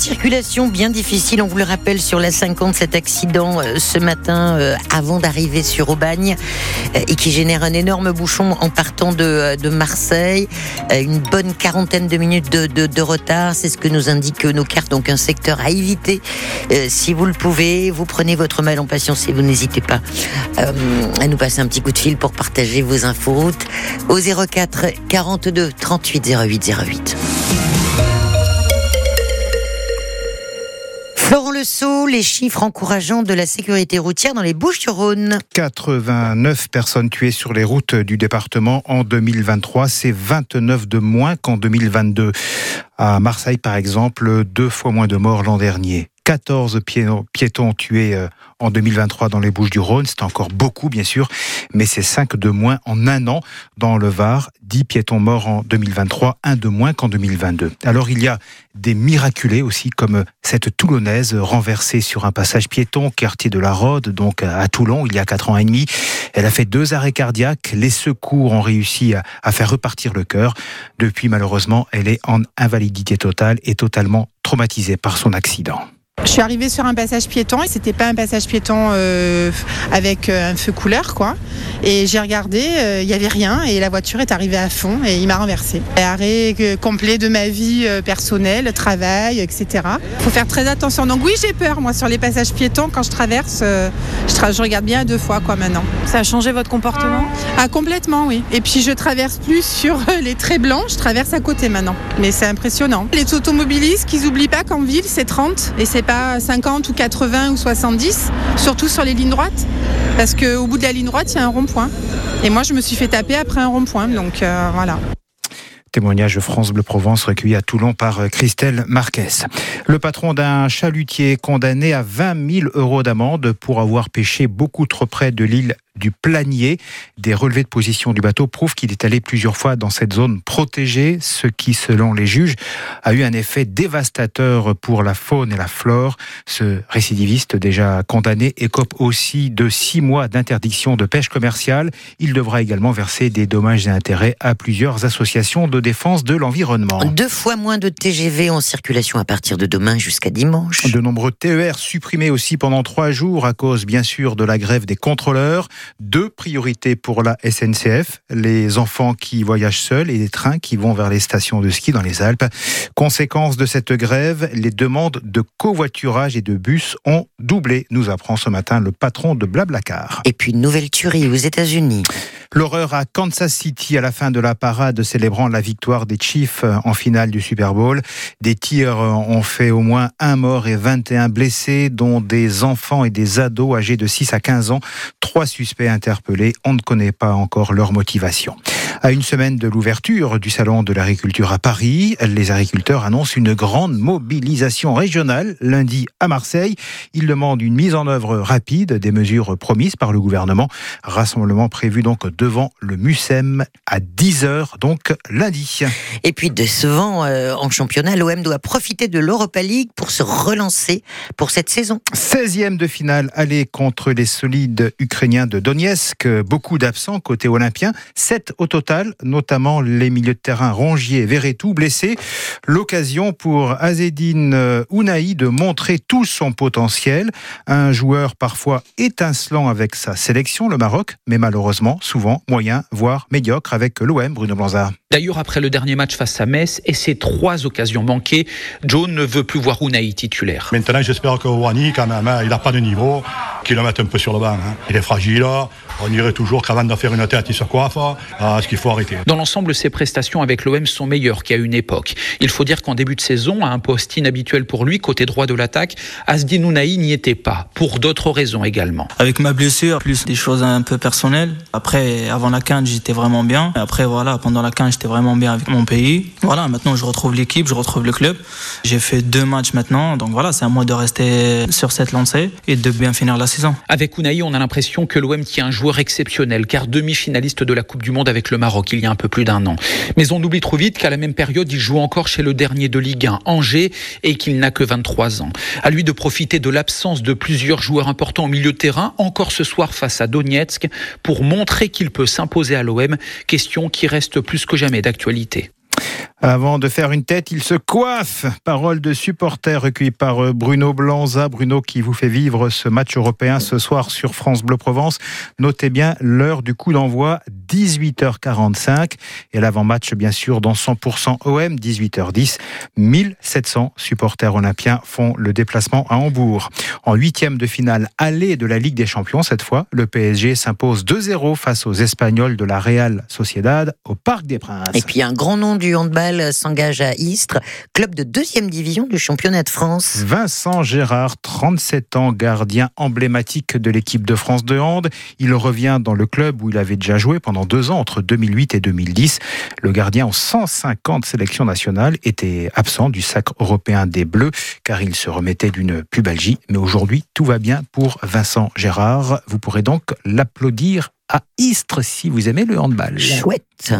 circulation bien difficile, on vous le rappelle, sur la 50, cet accident euh, ce matin euh, avant d'arriver sur Aubagne euh, et qui génère un énorme bouchon en partant de, Marseille. une bonne quarantaine de minutes de, de, retard, c'est ce que nous indiquent nos cartes, donc un secteur à éviter. si vous le pouvez, vous prenez votre mal en patience et vous n'hésitez pas à nous passer un petit coup de fil pour partager vos infos routes au 04 42 38 08 08. Florent Le Sceau, les chiffres encourageants de la sécurité routière dans les Bouches-du-Rhône. 89 personnes tuées sur les routes du département en 2023, c'est 29 de moins qu'en 2022. À Marseille, par exemple, deux fois moins de morts l'an dernier. 14 piétons tués euh, en 2023 dans les Bouches du Rhône. C'est encore beaucoup, bien sûr, mais c'est 5 de moins en un an dans le Var. 10 piétons morts en 2023, un de moins qu'en 2022. Alors il y a des miraculés aussi, comme cette Toulonnaise renversée sur un passage piéton, quartier de la Rode, donc à Toulon, il y a 4 ans et demi. Elle a fait deux arrêts cardiaques. Les secours ont réussi à, à faire repartir le cœur. Depuis, malheureusement, elle est en invalidité totale et totalement traumatisée par son accident. Je suis arrivée sur un passage piéton et c'était pas un passage piéton euh, avec euh, un feu couleur quoi. Et j'ai regardé, euh, il n'y avait rien et la voiture est arrivée à fond et il m'a renversé. Arrêt complet de ma vie personnelle, travail, etc. Il Faut faire très attention. Donc oui, j'ai peur moi sur les passages piétons quand je traverse. Je, je, regarde bien deux fois quoi maintenant. Ça a changé votre comportement? Ah complètement oui. Et puis je traverse plus sur les traits blancs, je traverse à côté maintenant. Mais c'est impressionnant. Les automobilistes, qu'ils oublient pas qu'en ville c'est 30 et c'est 50 ou 80 ou 70, surtout sur les lignes droites, parce qu'au bout de la ligne droite, il y a un rond-point. Et moi, je me suis fait taper après un rond-point, donc euh, voilà. Témoignage France Bleu Provence recueilli à Toulon par euh, Christelle Marquez. Le patron d'un chalutier condamné à 20 000 euros d'amende pour avoir pêché beaucoup trop près de l'île du planier. Des relevés de position du bateau prouvent qu'il est allé plusieurs fois dans cette zone protégée, ce qui, selon les juges, a eu un effet dévastateur pour la faune et la flore. Ce récidiviste, déjà condamné, écope aussi de six mois d'interdiction de pêche commerciale. Il devra également verser des dommages et intérêts à plusieurs associations de défense de l'environnement. Deux fois moins de TGV en circulation à partir de demain jusqu'à dimanche. De nombreux TER supprimés aussi pendant trois jours à cause, bien sûr, de la grève des contrôleurs. Deux priorités pour la SNCF, les enfants qui voyagent seuls et les trains qui vont vers les stations de ski dans les Alpes. Conséquence de cette grève, les demandes de covoiturage et de bus ont doublé, nous apprend ce matin le patron de Blablacar. Et puis nouvelle tuerie aux États-Unis. L'horreur à Kansas City à la fin de la parade célébrant la victoire des Chiefs en finale du Super Bowl. Des tirs ont fait au moins un mort et 21 blessés, dont des enfants et des ados âgés de 6 à 15 ans. Trois suspects interpellés. On ne connaît pas encore leur motivation. À une semaine de l'ouverture du Salon de l'agriculture à Paris, les agriculteurs annoncent une grande mobilisation régionale lundi à Marseille. Ils demandent une mise en œuvre rapide des mesures promises par le gouvernement. Rassemblement prévu donc devant le MUSEM à 10h, donc lundi. Et puis décevant euh, en championnat, l'OM doit profiter de l'Europa League pour se relancer pour cette saison. 16e de finale aller contre les solides ukrainiens de Donetsk. Beaucoup d'absents côté olympien. 7 au total notamment les milieux de terrain Rongier et Verretou blessés. L'occasion pour Azedine euh, Ounaï de montrer tout son potentiel. Un joueur parfois étincelant avec sa sélection, le Maroc, mais malheureusement souvent moyen, voire médiocre avec l'OM, Bruno Blanzard. D'ailleurs, après le dernier match face à Metz et ses trois occasions manquées, Joe ne veut plus voir Ounaï titulaire. Maintenant, j'espère que Wani, quand même, hein, il n'a pas de niveau, qu'il le mette un peu sur le banc. Hein. Il est fragile. On dirait toujours qu'avant de faire une tête, il se coiffe. Ah, ce qu'il faut arrêter. Dans l'ensemble, ses prestations avec l'OM sont meilleures qu'à une époque. Il faut dire qu'en début de saison, à un poste inhabituel pour lui, côté droit de l'attaque, Asdin Ounaï n'y était pas, pour d'autres raisons également. Avec ma blessure, plus des choses un peu personnelles. Après, avant la 15, j'étais vraiment bien. Après, voilà, pendant la 15, j'étais vraiment bien avec mon pays. Voilà, maintenant je retrouve l'équipe, je retrouve le club. J'ai fait deux matchs maintenant, donc voilà, c'est à moi de rester sur cette lancée et de bien finir la saison. Avec Unai, on a l'impression que l'OM tient un joueur exceptionnel, car demi-finaliste de la Coupe du Monde avec le Maroc il y a un peu plus d'un an. Mais on oublie trop vite qu'à la même période, il joue encore chez le dernier de Ligue 1, Angers, et qu'il n'a que 23 ans. À lui de profiter de l'absence de plusieurs joueurs importants au milieu de terrain, encore ce soir face à Donetsk, pour montrer qu'il peut s'imposer à l'OM, question qui reste plus que jamais d'actualité. Avant de faire une tête, il se coiffe. Parole de supporter recueillie par euh, Bruno Blanza. Bruno qui vous fait vivre ce match européen ce soir sur France Bleu Provence. Notez bien l'heure du coup d'envoi, 18h45. Et l'avant-match, bien sûr, dans 100% OM, 18h10. 1700 supporters olympiens font le déplacement à Hambourg. En huitième de finale aller de la Ligue des Champions, cette fois, le PSG s'impose 2-0 face aux Espagnols de la Real Sociedad au Parc des Princes. Et puis un grand nom du handball s'engage à Istres, club de deuxième division du championnat de France. Vincent Gérard, 37 ans, gardien emblématique de l'équipe de France de hand. Il revient dans le club où il avait déjà joué pendant deux ans, entre 2008 et 2010. Le gardien en 150 sélections nationales était absent du sac européen des Bleus car il se remettait d'une pubalgie. Mais aujourd'hui, tout va bien pour Vincent Gérard. Vous pourrez donc l'applaudir à Istres si vous aimez le handball. Chouette.